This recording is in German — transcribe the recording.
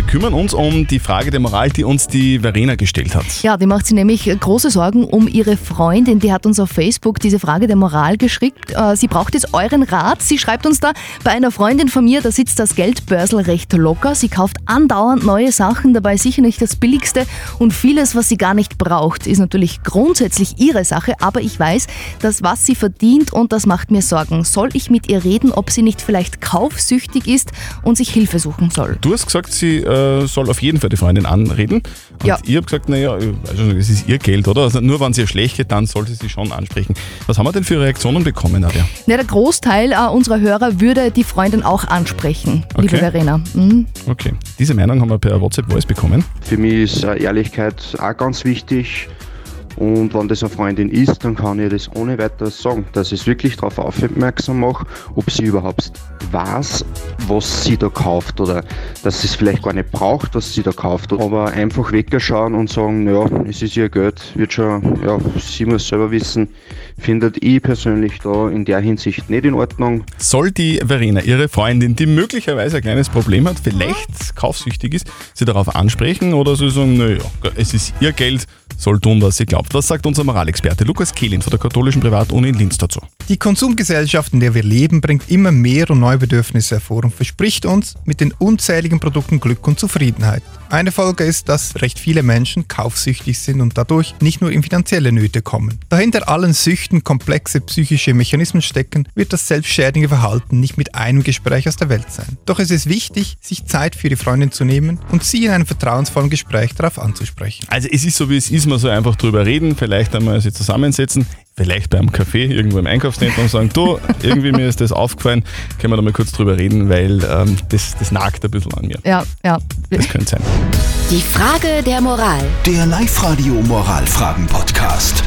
Wir kümmern uns um die Frage der Moral, die uns die Verena gestellt hat. Ja, die macht sich nämlich große Sorgen um ihre Freundin. Die hat uns auf Facebook diese Frage der Moral geschickt. Äh, Sie braucht jetzt euren Rat. Sie schreibt uns da, bei einer Freundin von mir, da sitzt das Geldbörsel recht locker. Sie kauft andauernd neue Sachen, dabei sicher nicht das Billigste. Und vieles, was sie gar nicht braucht, ist natürlich grundsätzlich ihre Sache. Aber ich weiß, dass was sie verdient und das macht mir Sorgen. Soll ich mit ihr reden, ob sie nicht vielleicht kaufsüchtig ist und sich Hilfe suchen soll? Du hast gesagt, sie äh, soll auf jeden Fall die Freundin anreden. Und Ja. ich habe gesagt, naja, also es ist ihr Geld, oder? Also nur wenn es ihr schlecht geht, dann sollte sie schon ansprechen. Was haben wir denn für Reaktionen bekommen, Nadja? Ja, der Großteil äh, unserer Hörer würde die Freundin auch ansprechen, liebe Okay. Verena. Mhm. Okay. Diese Meinung haben wir per WhatsApp-Voice bekommen. Für mich ist äh, Ehrlichkeit auch ganz wichtig. Und wenn das eine Freundin ist, dann kann ich das ohne weiteres sagen, dass ich es wirklich darauf aufmerksam mache, ob sie überhaupt weiß, was sie da kauft oder dass sie es vielleicht gar nicht braucht, was sie da kauft. Aber einfach wegschauen und sagen, ja, es ist ihr Geld, wird schon, ja, sie muss selber wissen, findet ich persönlich da in der Hinsicht nicht in Ordnung. Soll die Verena ihre Freundin, die möglicherweise ein kleines Problem hat, vielleicht kaufsüchtig ist, sie darauf ansprechen oder sie sagen, naja, es ist ihr Geld, soll tun, was sie glaubt. Was sagt unser Moralexperte Lukas Kehlin von der katholischen Privatuni in Linz dazu? Die Konsumgesellschaft, in der wir leben, bringt immer mehr und neue Bedürfnisse hervor und verspricht uns mit den unzähligen Produkten Glück und Zufriedenheit. Eine Folge ist, dass recht viele Menschen kaufsüchtig sind und dadurch nicht nur in finanzielle Nöte kommen. Da hinter allen Süchten komplexe psychische Mechanismen stecken, wird das selbstschädigende Verhalten nicht mit einem Gespräch aus der Welt sein. Doch es ist wichtig, sich Zeit für die Freundin zu nehmen und sie in einem vertrauensvollen Gespräch darauf anzusprechen. Also es ist so wie es ist, man soll einfach drüber reden, vielleicht einmal sich zusammensetzen, vielleicht beim Café irgendwo im Einkaufszentrum und sagen, du, irgendwie mir ist das aufgefallen, können wir da mal kurz drüber reden, weil ähm, das, das nagt ein bisschen an mir. Ja, ja. Das könnte sein. Die Frage der Moral. Der Live-Radio Moralfragen-Podcast.